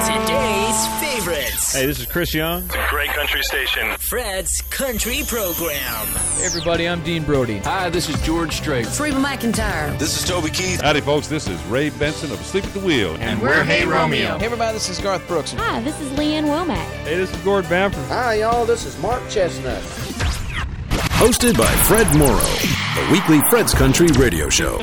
Today's favorites. Hey, this is Chris Young. It's a great country station. Fred's Country Program. Hey everybody, I'm Dean Brody. Hi, this is George Strait. Reba McEntire. This is Toby Keith. Howdy, folks. This is Ray Benson of Sleep at the Wheel. And we're Hey Romeo. Hey everybody, this is Garth Brooks. Hi, this is Lee Ann Womack. Hey, this is Gord Bamford. Hi, y'all. This is Mark Chesnutt. Hosted by Fred Morrow, the weekly Fred's Country radio show.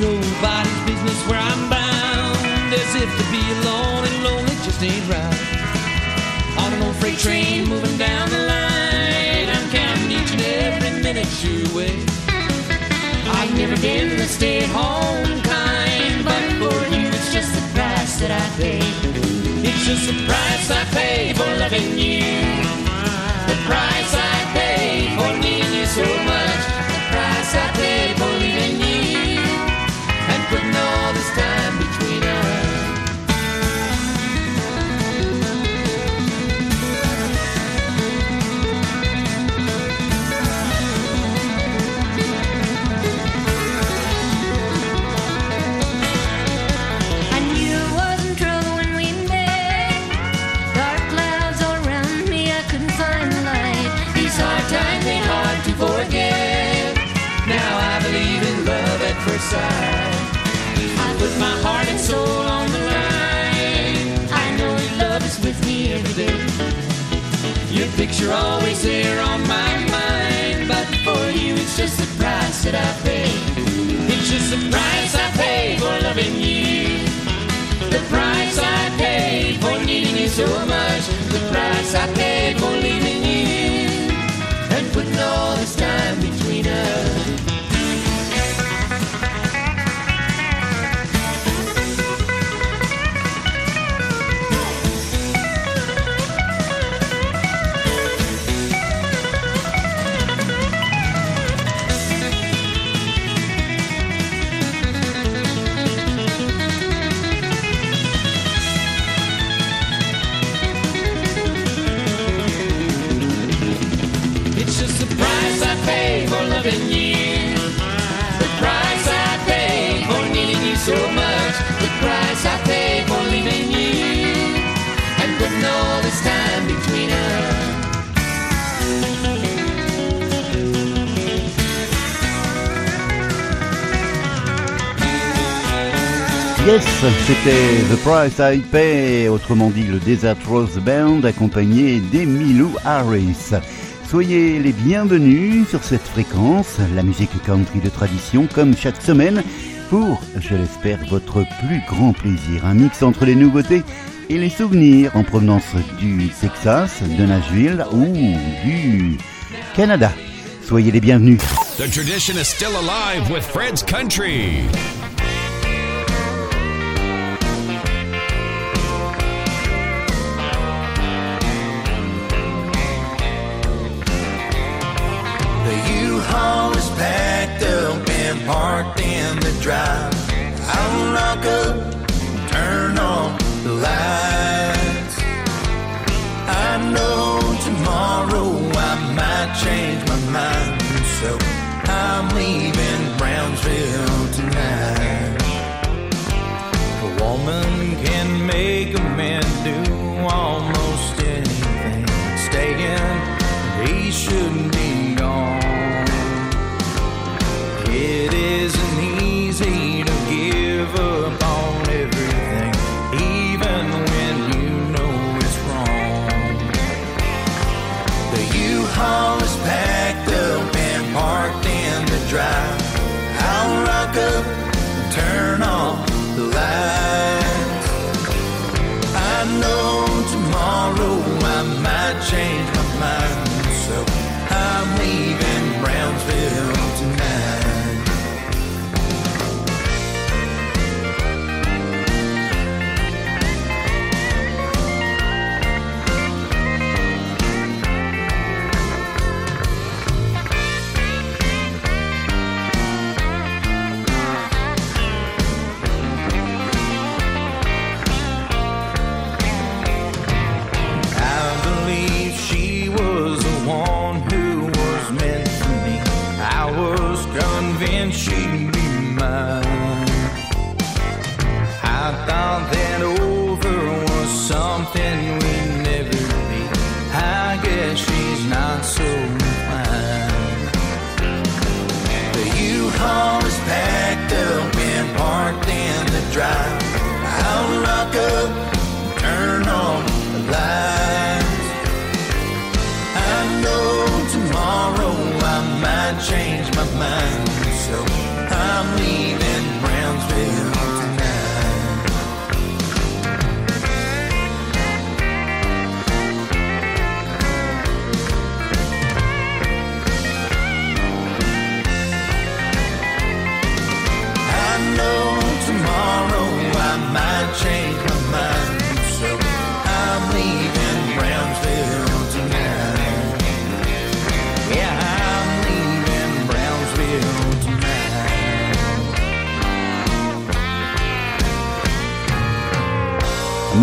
Nobody's business where I'm bound. As if to be alone and lonely just ain't right. On an old freight train moving down the line. I'm counting each and every minute your way. I've never been the stay at home kind, but for you it's just the price that I pay. It's just the price I pay for loving you. Your picture always there on my mind, but for you it's just the price that I pay. It's just the price I pay for loving you. The price I pay for needing you so much. The price I pay for leaving C'était The Price I Pay, autrement dit le Desert Rose Band, accompagné d'Emilou Harris. Soyez les bienvenus sur cette fréquence, la musique country de tradition, comme chaque semaine, pour, je l'espère, votre plus grand plaisir. Un mix entre les nouveautés et les souvenirs en provenance du Texas, de Nashville ou du Canada. Soyez les bienvenus. The tradition is still alive with Fred's Country. U-Haul is packed up and parked in the drive. I'll lock up, turn on the lights. I know tomorrow I might change my mind, so I'm leaving Brownsville tonight. A woman can make a man do almost anything. Staying, he shouldn't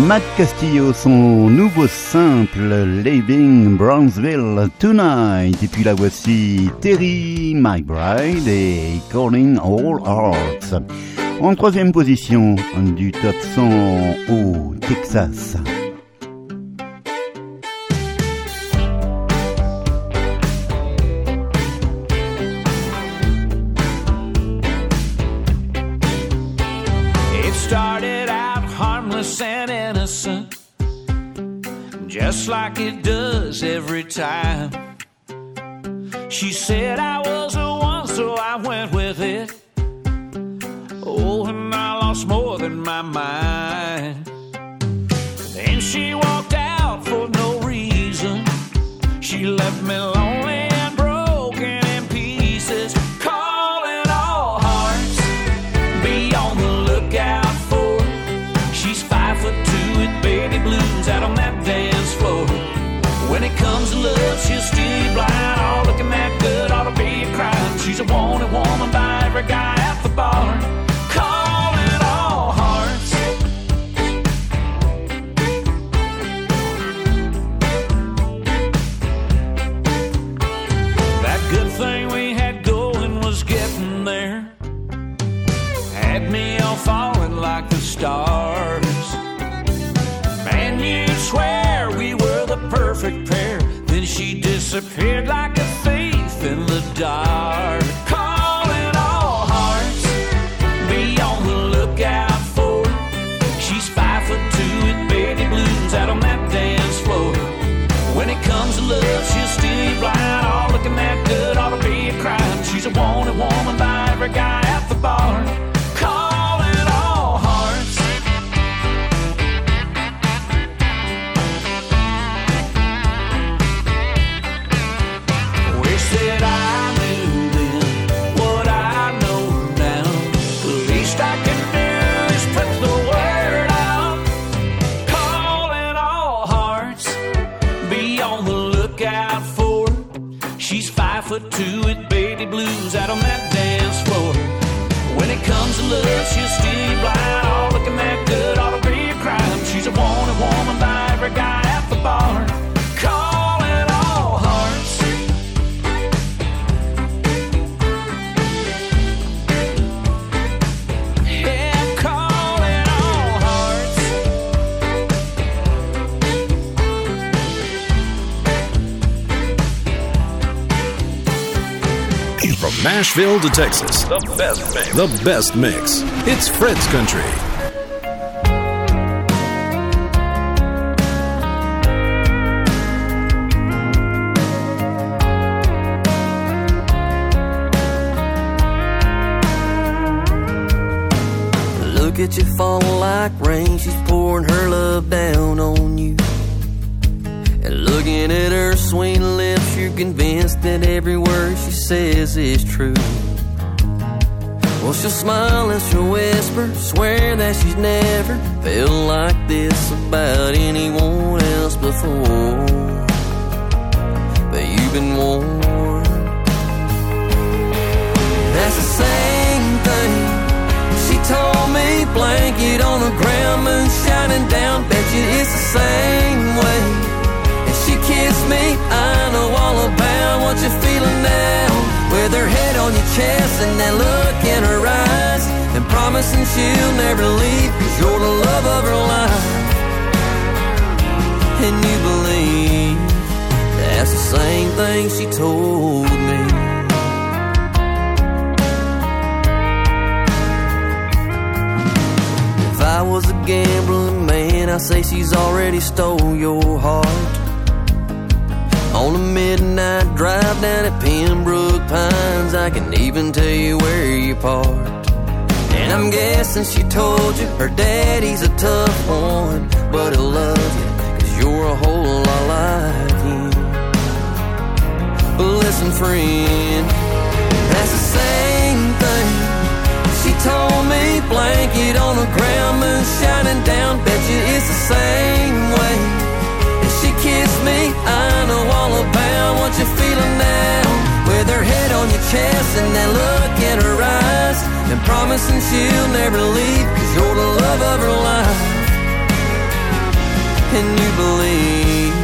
Matt Castillo, son nouveau simple Leaving Brownsville Tonight. Et puis la voici Terry McBride et Calling All Hearts. En troisième position du top 100 au Texas. Innocent, just like it does every time. She said I was the one, so I went with it. Oh, and I lost more than my mind. Then she walked out for no reason. She left me every guy at the bar. Calling all hearts. That good thing we had going was getting there. Had me all falling like the stars. Man, you'd swear we were the perfect pair. Then she disappeared like a thief in the dark. Nashville to Texas, the best mix. The best mix. It's Fred's Country. Look at you falling like rain. She's pouring her love down on you. You're convinced that every word she says is true. Well, she'll smile and she'll whisper, swear that she's never felt like this about anyone else before. But you've been warned. That's the same thing she told me. Blanket on the ground, moon shining down. Bet you it's the same way kiss me. I know all about what you're feeling now. With her head on your chest and that look in her eyes. And promising she'll never leave, cause you're the love of her life. And you believe that's the same thing she told me. If I was a gambling man, I'd say she's already stole your heart. On a midnight drive down at Pembroke Pines, I can even tell you where you parked. And I'm guessing she told you her daddy's a tough one, but he'll love you, cause you're a whole lot like him. But listen, friend, that's the same thing. She told me blanket on the ground, moon shining down, bet you it's the same way. Me, I know all about what you're feeling now. With her head on your chest and that look in her eyes. And promising she'll never leave, cause you're the love of her life. And you believe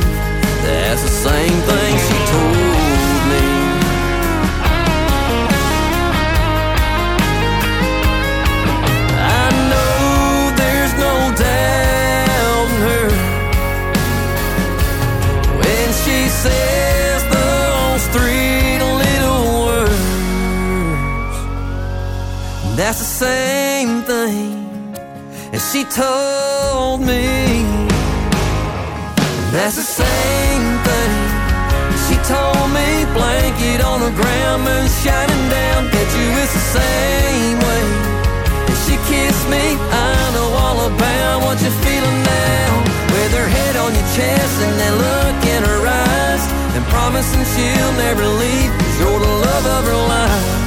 that's the same thing she told That's the same thing as she told me. That's the same thing she told me. Blanket on the ground, moon shining down. Bet you it's the same way. And she kissed me. I know all about what you're feeling now. With her head on your chest and that look in her eyes. And promising she'll never leave. Cause you're the love of her life.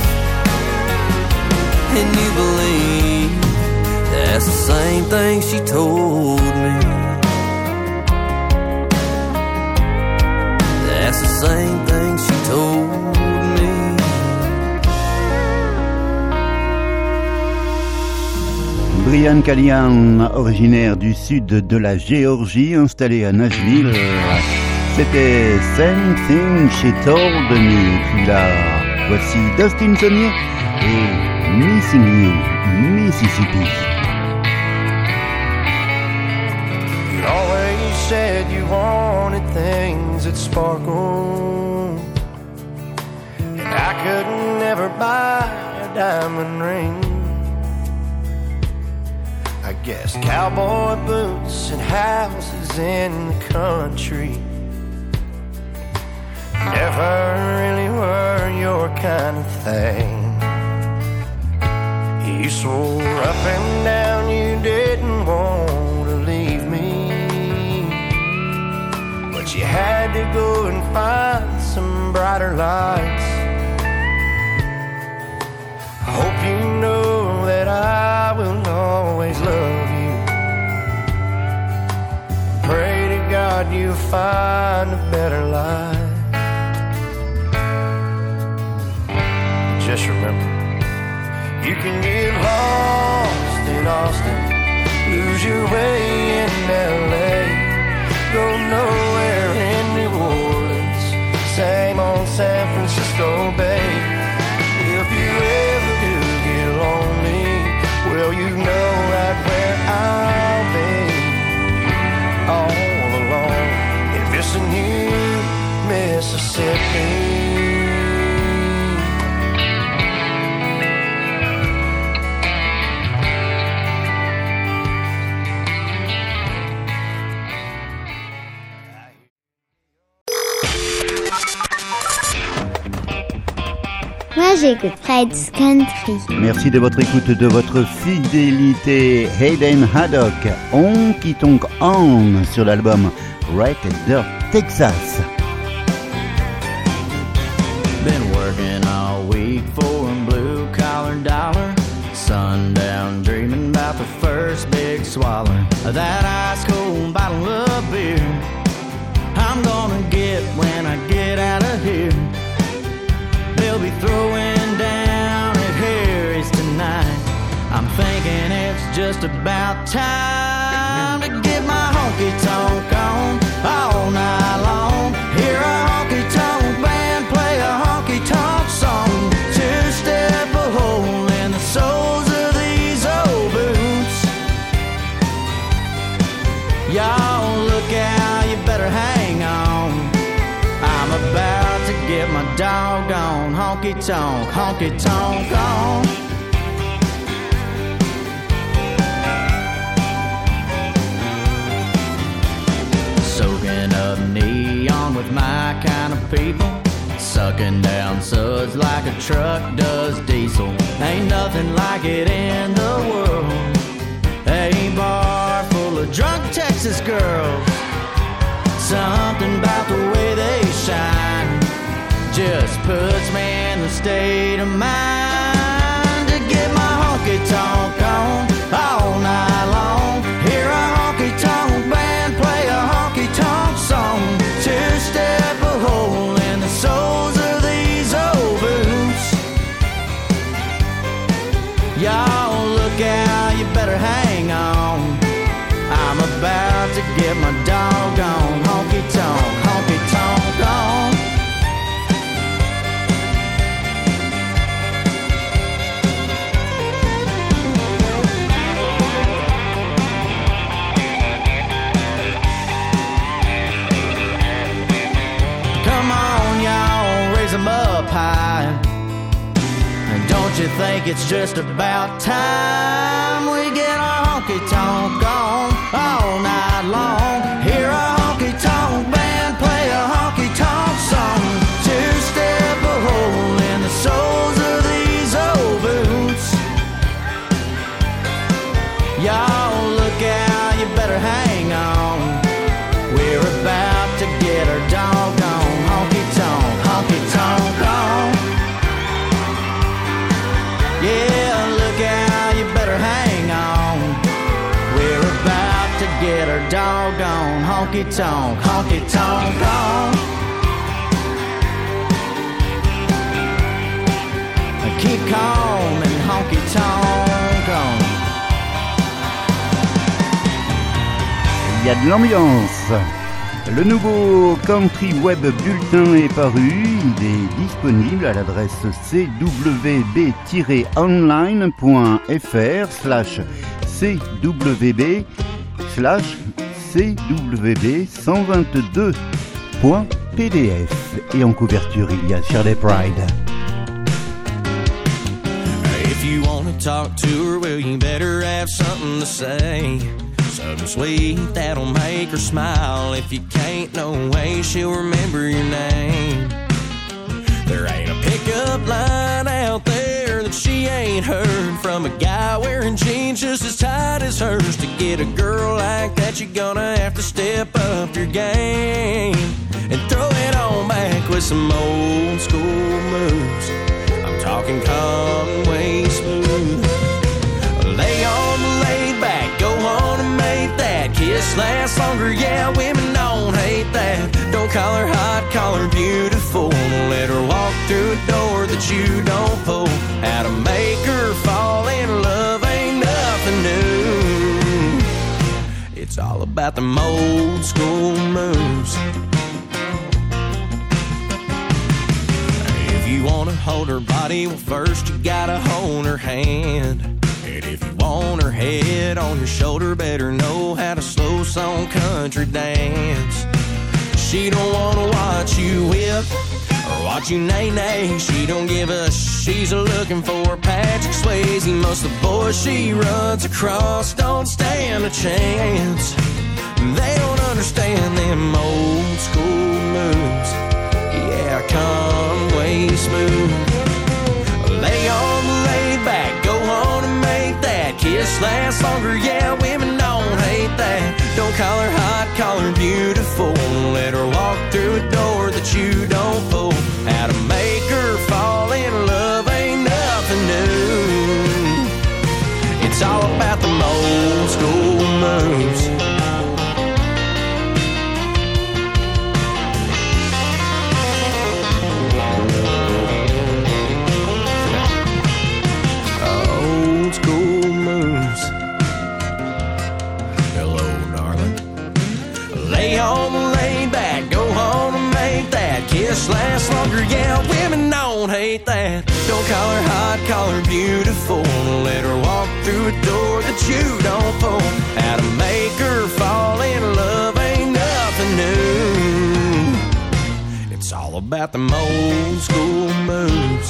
Brian Callihan, originaire du sud de la Géorgie, installé à Nashville. C'était Same Thing She Told Me. Puis là, voici Dustin et Missing You, Mississippi. You always said you wanted things that sparkle. And I could never buy a diamond ring. I guess cowboy boots and houses in the country never really were your kind of thing. You swore up and down you didn't want to leave me. But you had to go and find some brighter lights. I hope you know that I will always love you. Pray to God you find a better life. Just remember. You can get lost in Austin, lose your way in LA, go nowhere j'écoute Fred's Country. Merci de votre écoute, de votre fidélité. Hayden Haddock, Honky Tonk On sur l'album Right Dirt Texas. Been working all week for a blue collar dollar. Sundown dreaming about the first big swallow of that ice cold bottle of beer. I'm gonna get when I get out of here. They'll be throwing just about time to get my honky tonk on all night long. Hear a honky tonk band play a honky tonk song. Two step a hole in the soles of these old boots. Y'all look out, you better hang on. I'm about to get my doggone honky tonk, honky tonk on. With my kind of people. Sucking down suds like a truck does diesel. Ain't nothing like it in the world. A bar full of drunk Texas girls. Something about the way they shine just puts me in the state of mind think it's just about time we get honky tonk, honky tonk on. Keep calm and honky tonk on. Il y a de l'ambiance. Le nouveau Country Web Bulletin est paru. Il est disponible à l'adresse cwb-online.fr slash cwb slash cwb122.pdf. Et en couverture, il y a Shirley Pride. If you wanna talk to her, well, you better have something to say. Something sweet that'll make her smile. If you can't, no way she'll remember your name. There ain't a pickup line that she ain't heard from a guy wearing jeans just as tight as hers. To get a girl like that, you're gonna have to step up your game and throw it on back with some old school moves. I'm talking Conway smooth. Lay on the laid back, go on and make that kiss last longer. Yeah, women don't hate that. Don't call her hot, call her beautiful. Don't let her walk through a door that you don't pull. How to make her fall in love ain't nothing new. It's all about them old school moves. If you wanna hold her body, well, first you gotta hold her hand. And if you want her head on your shoulder, better know how to slow song country dance. She don't wanna watch you whip or watch you nay nay. She don't give a sh- she's looking for Patrick Swayze. Most of the boys she runs across don't stand a chance. They don't understand them old school moves. Yeah, Conway smooth. Lay on the laid back, go on and make that kiss last longer. Yeah, women don't hate that. Don't call her hot, call her beautiful. Let her walk through a door that you don't pull. How to make her fall in love ain't nothing new. It's all about the old school moves. Don't call her hot, call her beautiful. Let her walk through a door that you don't pull. How to make her fall in love ain't nothing new. It's all about them old school moves.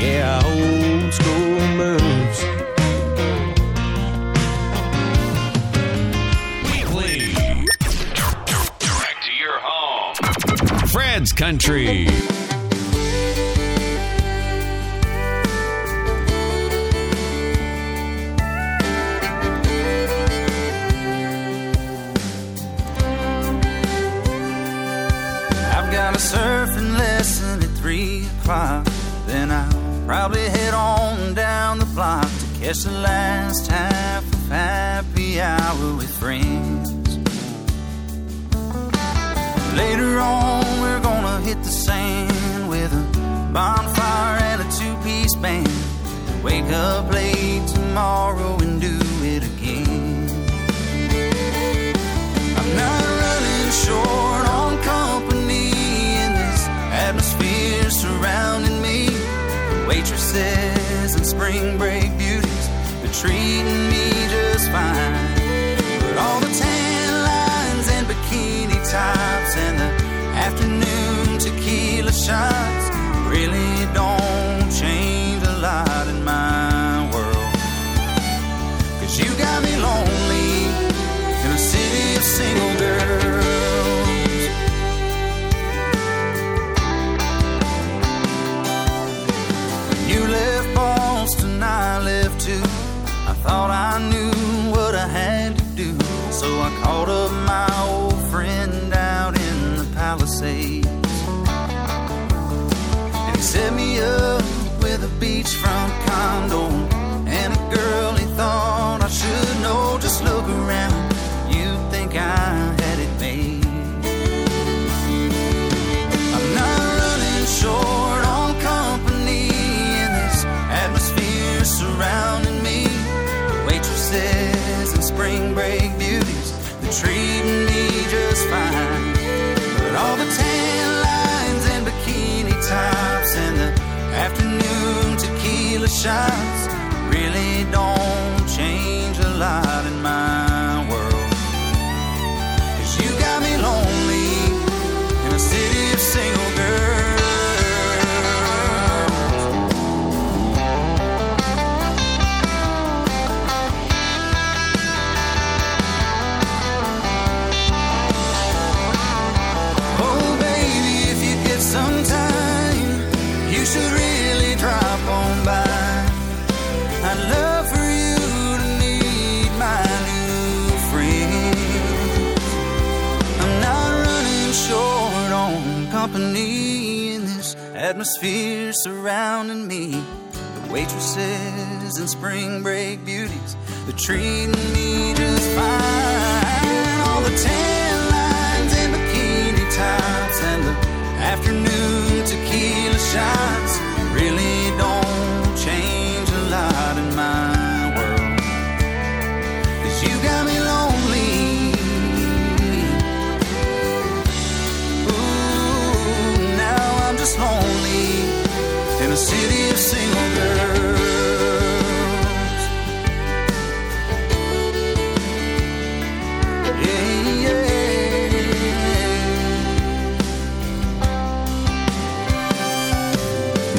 Yeah, old school moves. Country. I've got a surfing lesson at three o'clock. Then I'll probably head on down the block to catch the last half of happy hour with friends. Later on, we're gonna hit the sand with a bonfire and a two-piece band. Wake up late tomorrow and do it again. I'm not running short on company in this atmosphere surrounding me. Waitresses and spring break beauties, they're treating me just fine. Tops and the afternoon tequila shots really don't tequila shots really don't change a lot in my world. Cause you got me lonely in a city of single atmosphere surrounding me. The waitresses and spring break beauties, they're treating me just fine. All the tan lines and bikini tops and the afternoon tequila shots really city of single girls. Yeah.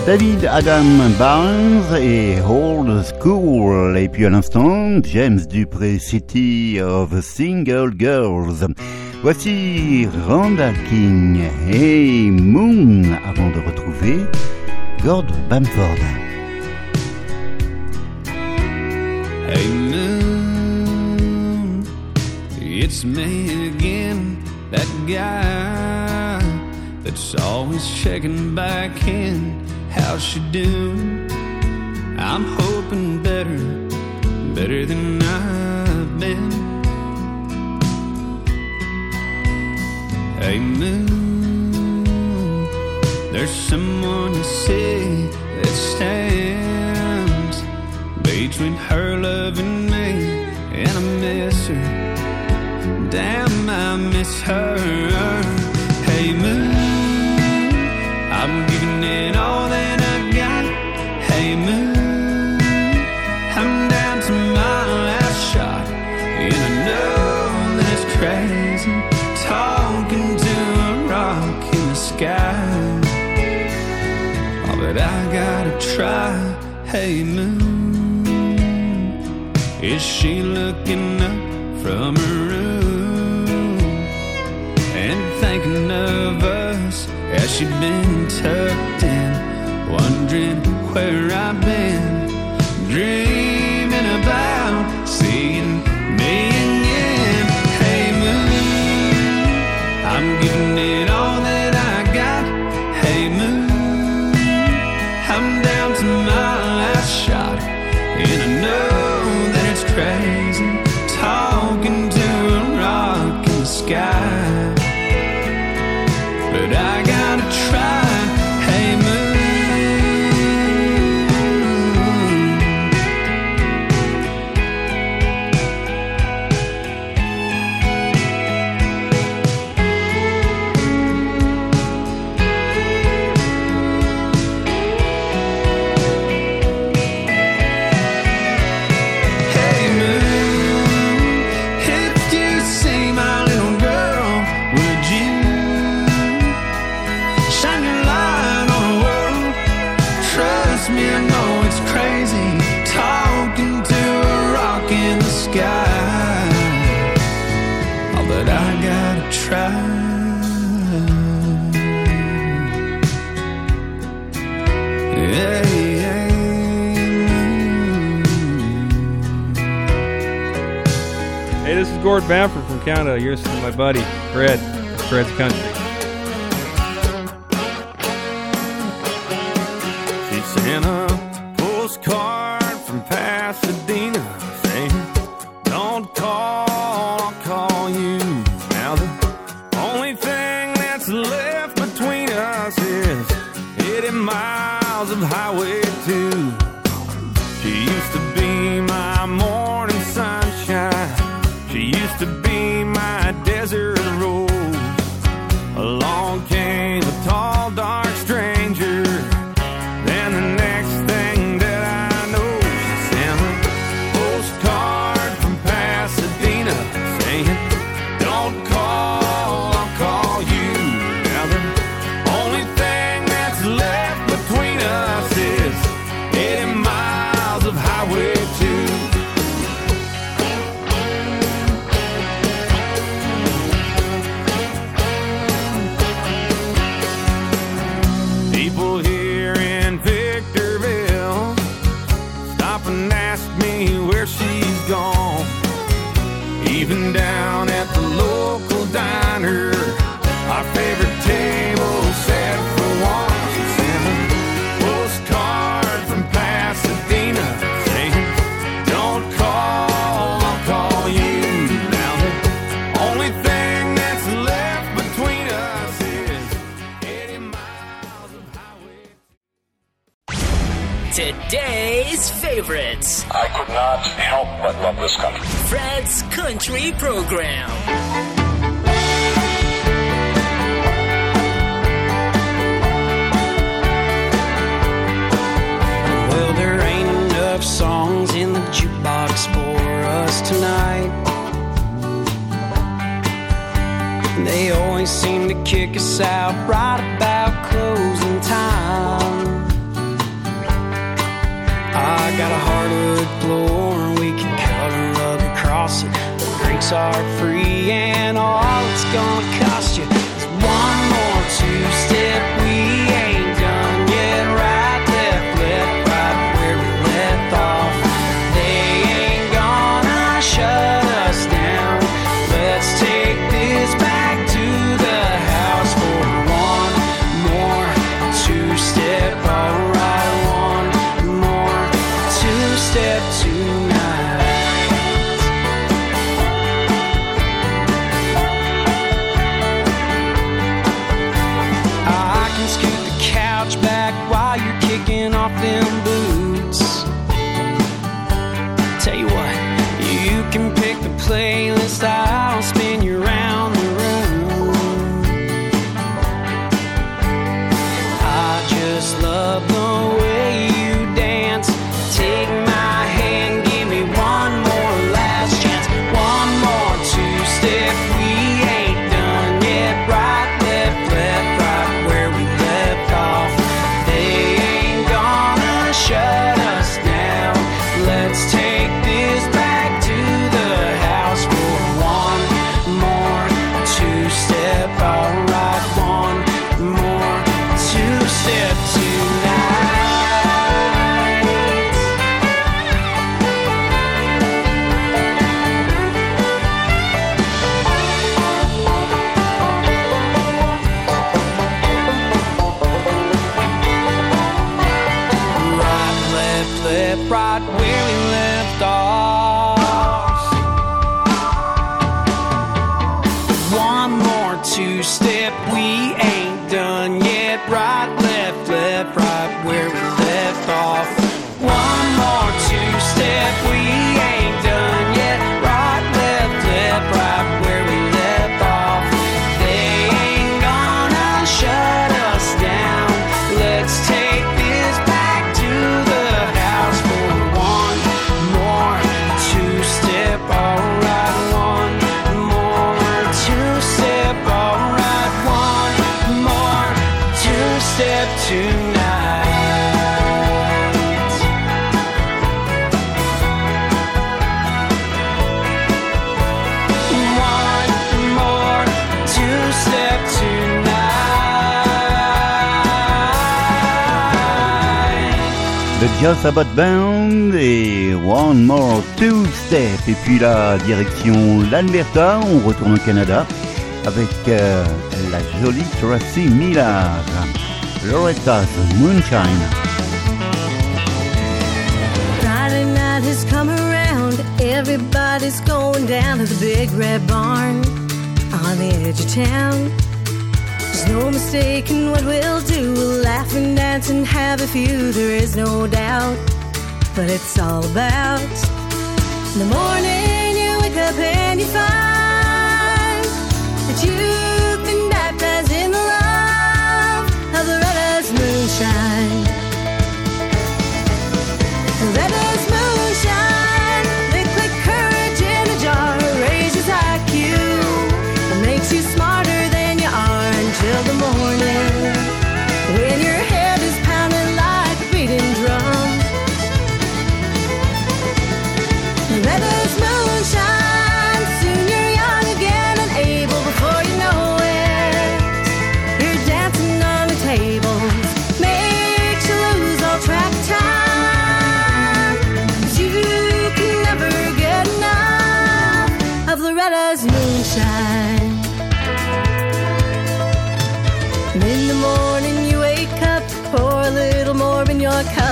David Adam Barnes et Old School. Et puis à l'instant, James Dupré, City of Single Girls. Voici Randall King et Moon avant de retrouver Gord Bamford. Hey moon, it's me again, that guy that's always checking back in. How's she doing? I'm hoping better, better than I've been. Hey moon, there's someone see that stands between her love and me, and I miss her. Damn, I miss her. Is she looking up from her room and thinking of us as Has she been tucked in, wondering where I've listening to my buddy, Fred. Fred's Country. Just About Band et One More Two Step. Et puis la direction l'Alberta, on retourne au Canada avec euh, la jolie Tracy Miller. Loretta's Moonshine. Friday night around. Everybody's going down to the big red barn on the edge of town. No mistaking what we'll do. We'll laugh and dance and have a few, there is no doubt. But it's all about in the morning you wake up and you find that you've been baptized in the love of the Loretta's moonshine.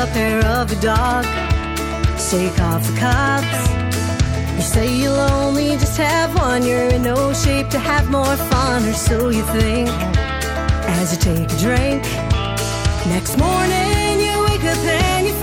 Cup, hair of a dog, shake off the cops. You say you'll only just have one, you're in no shape to have more fun, or so you think as you take a drink. Next morning you wake up and you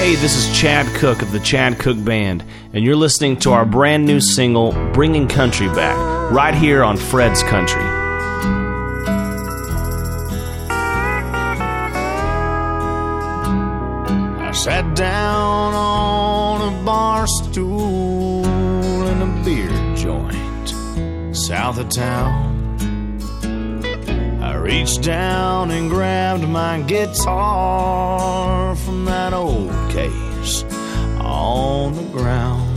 Hey, this is Chad Cooke of the Chad Cooke Band, and you're listening to our brand new single, Bringing Country Back, right here on Fred's Country. I sat down on a bar stool in a beer joint south of town. I reached down and grabbed my guitar from that old case on the ground.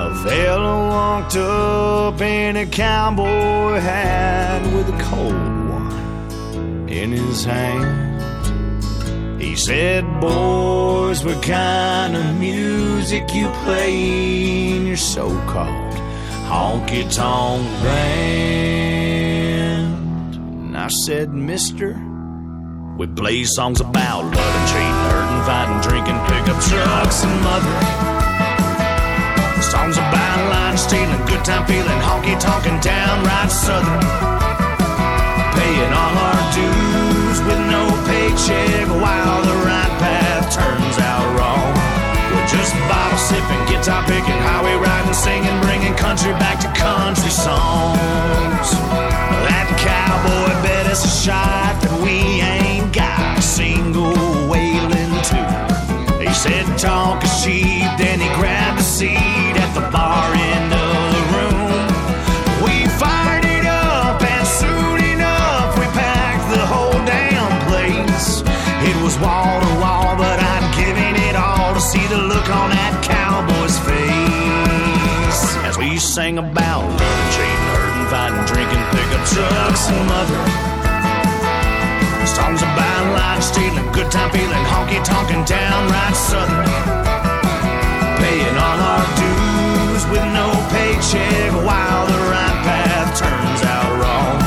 A fella walked up in a cowboy hat with a cold one in his hand. He said, Boys, what kind of music you play in your so called honky tonk band? And I said, Mister, we play songs about loving, cheating, hurting, fighting, drinking, pickup trucks, and mothering. Songs about lying, stealing, good time feeling, honky tonkin' downright southern. Paying all our dues with no paycheck while the right path turns out wrong. We're just bottle sipping, guitar picking, highway riding, singing, bringing country back to country songs. That cowboy bet us a shot single wailing to. He said talk is cheap, then he grabbed a seat at the bar end of the room. We fired it up, and soon enough we packed the whole damn place. It was wall to wall, but I'd given it all to see the look on that cowboy's face. As we sang about loving, cheating, hurting, fighting, drinking, pickup trucks, and mothering. Songs about life stealing, good time feeling, honky tonkin' downright southern. Paying all our dues with no paycheck while the right path turns out wrong.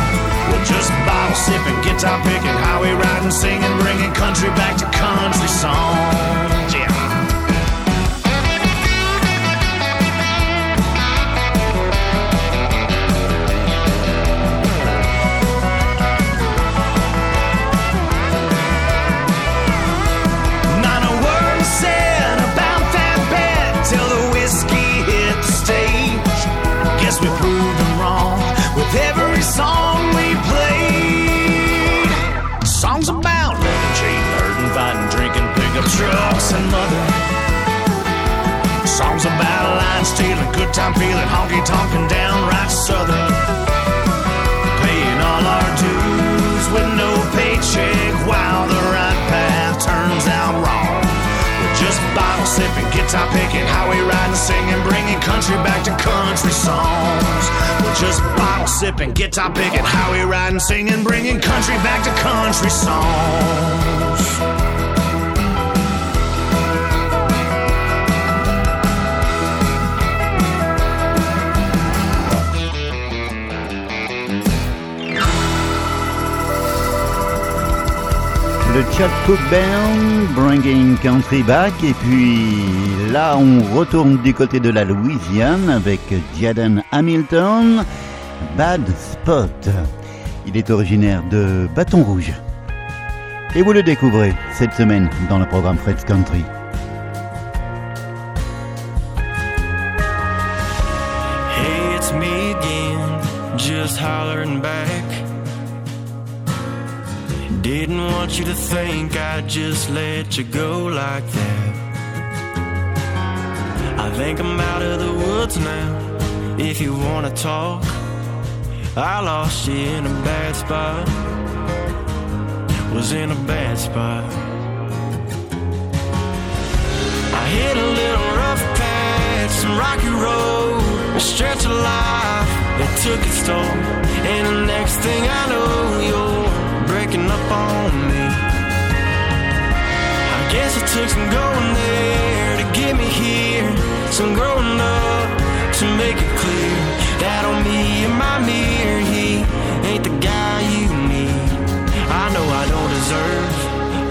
We're just bottle sipping, guitar picking, highway riding, singing, bringing country back to country songs. Yeah. And mother. Songs about lying, stealing, good time feeling, honky tonkin' downright southern. Paying all our dues with no paycheck while the right path turns out wrong. We're just bottle sipping, guitar picking, highway riding, singing, bringing country back to country songs. We're just bottle sipping, guitar picking, highway riding, singing, bringing country back to country songs. Le Chad Cook Band, Bringing Country Back. Et puis là, on retourne du côté de la Louisiane avec Jaden Hamilton, Bad Spot. Il est originaire de Bâton Rouge. Et vous le découvrez cette semaine dans le programme Fred's Country. Didn't want you to think I'd just let you go like that. I think I'm out of the woods now. If you wanna talk, I lost you in a bad spot. Was in a bad spot. I hit a little rough patch, some rocky road, a stretch of life that took its toll. And the next thing I know, you're up on me. I guess it took some going there to get me here, some growing up to make it clear that on me and my mirror, he ain't the guy you need. I know I don't deserve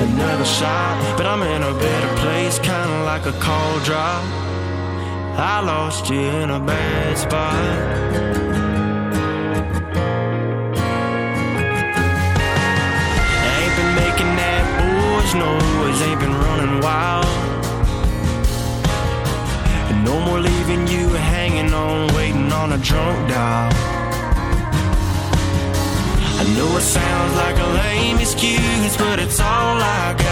another shot, but I'm in a better place, kinda like a call drop. I lost you in a bad spot. Boys noise, ain't been running wild. And no more leaving you hanging on, waiting on a drunk dial. I know it sounds like a lame excuse, but it's all I got.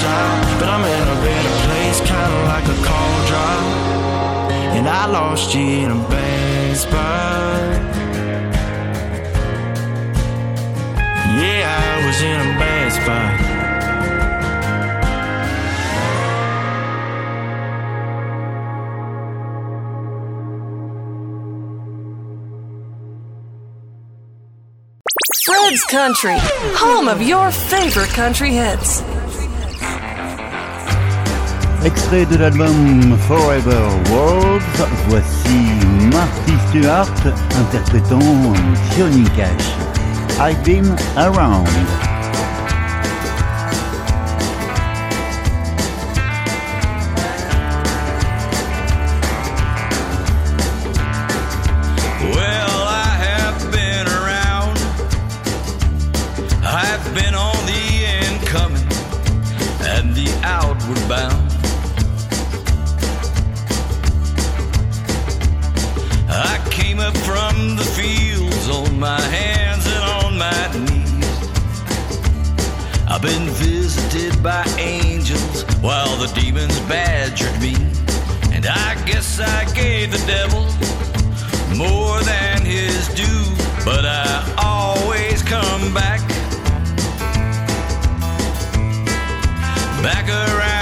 shine, but I'm in a better place, kinda like a drop. And I lost you in a. Yeah, I was in a bad spot. Fred's Country, home of your favorite country hits. Extrait de l'album Forever World. voici Marty Stewart interprétant Johnny Cash. I've been around. by angels while the demons badgered me. And I guess I gave the devil more than his due, but I always come back. Back around.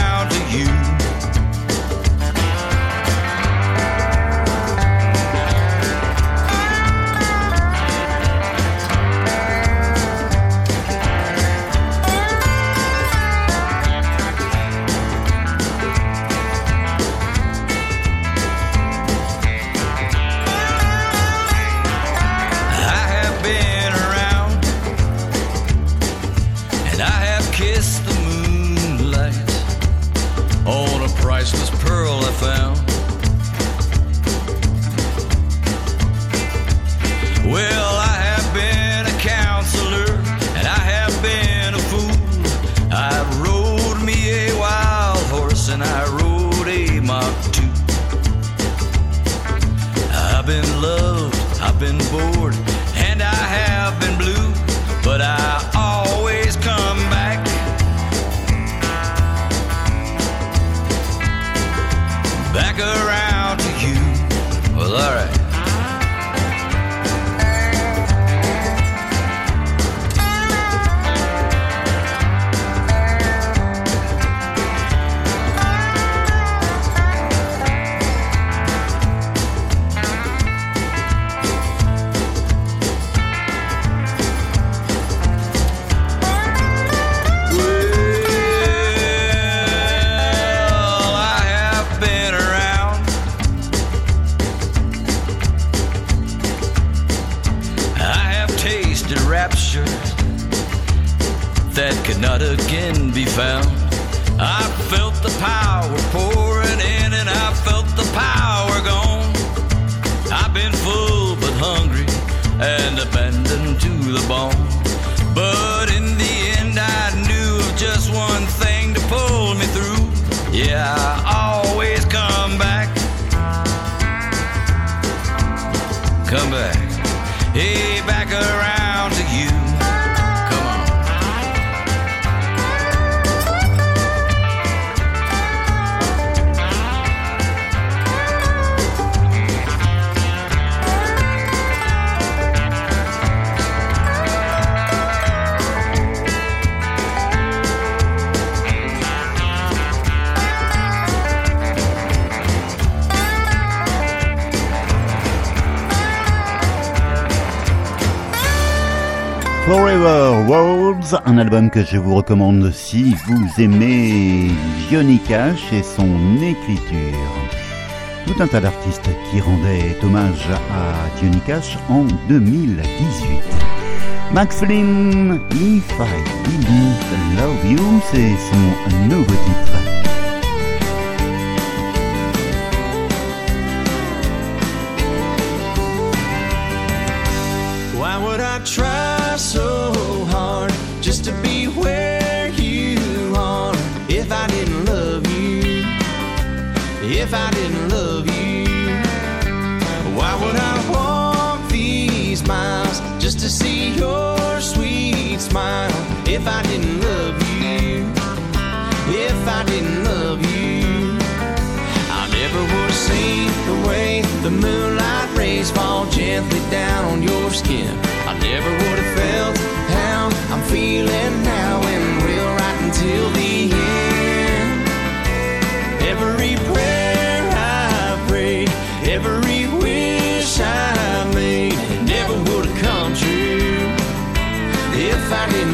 been bored. Forever Worlds, un album que je vous recommande si vous aimez Johnny Cash et son écriture. Tout un tas d'artistes qui rendaient hommage à Johnny Cash en 2018. Max Flynn, If I Didn't Love You, c'est son nouveau titre. To see your sweet smile if I didn't love you? If I didn't love you, I never would have seen the way the moonlight rays fall gently down on your skin. I never would have felt how I'm feeling now if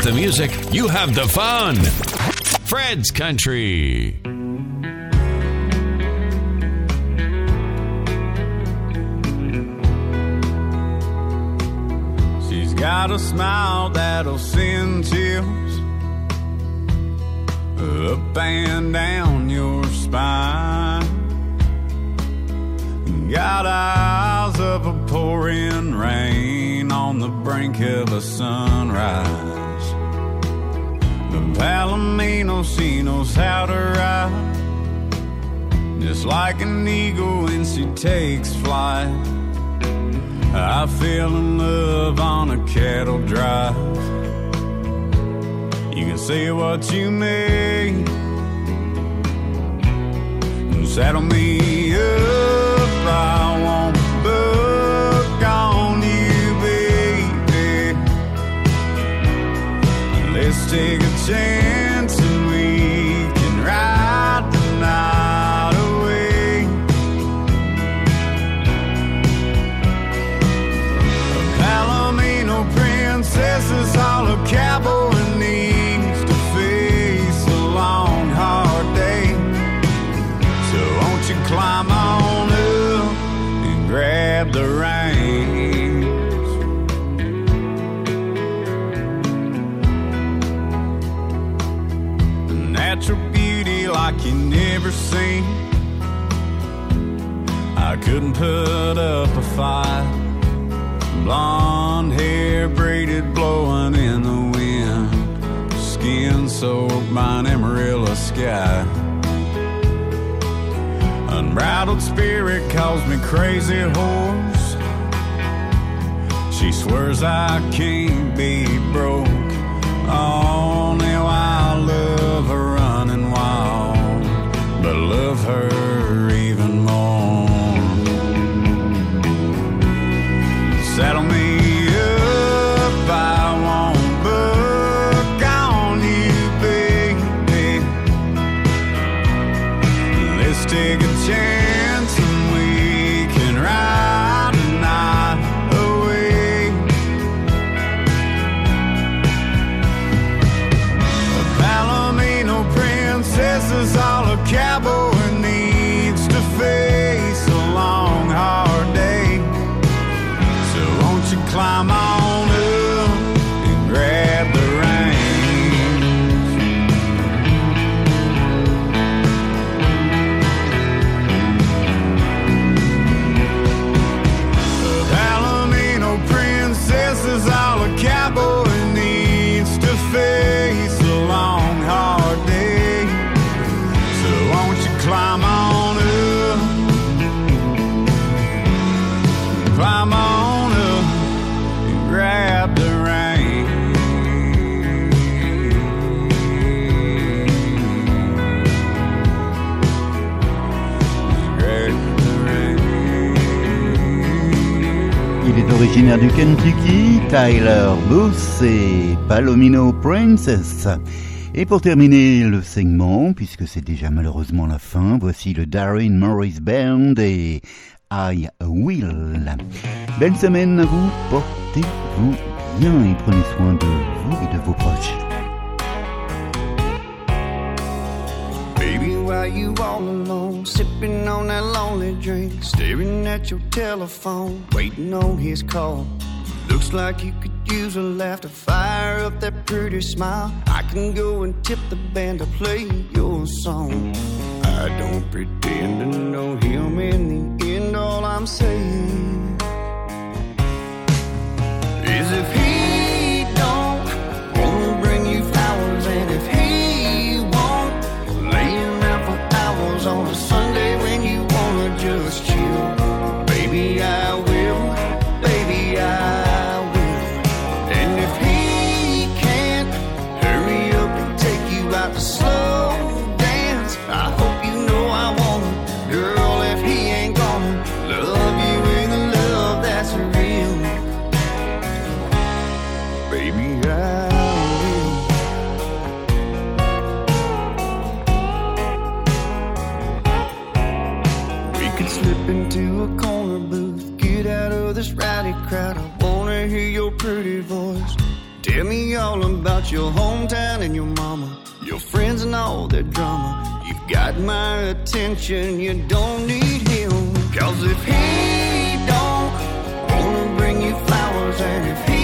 got the music, you have the fun. Fred's Country. She's got a smile that'll send chills up and down your spine. Got eyes of a pouring rain on the brink of a sunrise. Palomino, she knows how to ride. Just like an eagle when she takes flight. I fell in love on a cattle drive. You can say what you may. Saddle me up, I take a chance seen. I couldn't put up a fight. Blonde hair braided, blowing in the wind. Skin soaked by an Amarillo sky. Unbridled spirit calls me crazy horse. She swears I can't be broke. Only her du Kentucky, Tyler Booth et Palomino Princess. Et pour terminer le segment, puisque c'est déjà malheureusement la fin, voici le Darren Morris Band et I Will. Belle semaine à vous, portez-vous bien et prenez soin de vous et de vos proches. You all alone? Sipping on that lonely drink, staring at your telephone, waiting on his call. Looks like you could use a laugh to fire up that pretty smile. I can go and tip the band to play your song. I don't pretend to know him in the end, all I'm saying is if he pretty voice. Tell me all about your hometown and your mama, your friends and all their drama. You've got my attention, you don't need him. Cause if he don't wanna bring you flowers and if he